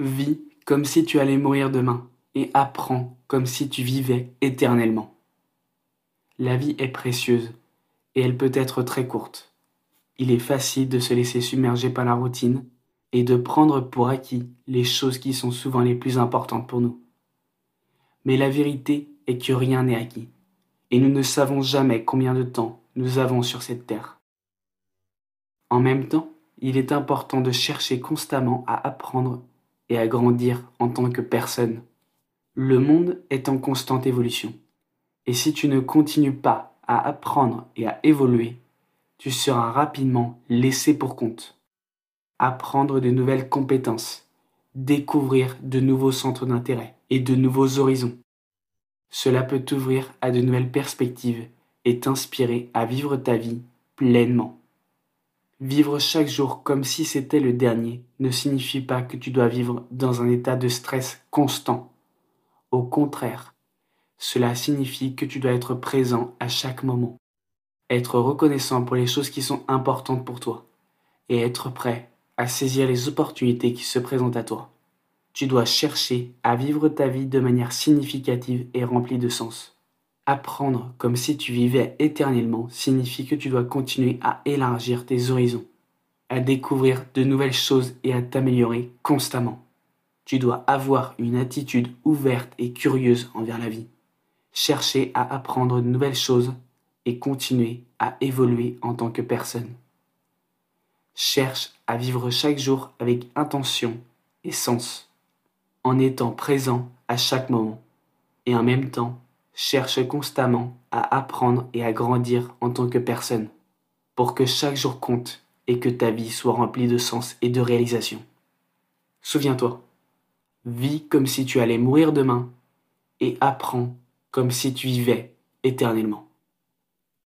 Vis comme si tu allais mourir demain et apprends comme si tu vivais éternellement. La vie est précieuse et elle peut être très courte. Il est facile de se laisser submerger par la routine et de prendre pour acquis les choses qui sont souvent les plus importantes pour nous. Mais la vérité est que rien n'est acquis, et nous ne savons jamais combien de temps nous avons sur cette terre. En même temps, il est important de chercher constamment à apprendre et à grandir en tant que personne. Le monde est en constante évolution, et si tu ne continues pas à apprendre et à évoluer, tu seras rapidement laissé pour compte apprendre de nouvelles compétences, découvrir de nouveaux centres d'intérêt et de nouveaux horizons. Cela peut t'ouvrir à de nouvelles perspectives et t'inspirer à vivre ta vie pleinement. Vivre chaque jour comme si c'était le dernier ne signifie pas que tu dois vivre dans un état de stress constant. Au contraire, cela signifie que tu dois être présent à chaque moment, être reconnaissant pour les choses qui sont importantes pour toi et être prêt à saisir les opportunités qui se présentent à toi. Tu dois chercher à vivre ta vie de manière significative et remplie de sens. Apprendre comme si tu vivais éternellement signifie que tu dois continuer à élargir tes horizons, à découvrir de nouvelles choses et à t'améliorer constamment. Tu dois avoir une attitude ouverte et curieuse envers la vie. Chercher à apprendre de nouvelles choses et continuer à évoluer en tant que personne. Cherche à vivre chaque jour avec intention et sens, en étant présent à chaque moment, et en même temps, cherche constamment à apprendre et à grandir en tant que personne, pour que chaque jour compte et que ta vie soit remplie de sens et de réalisation. Souviens-toi, vis comme si tu allais mourir demain et apprends comme si tu vivais éternellement.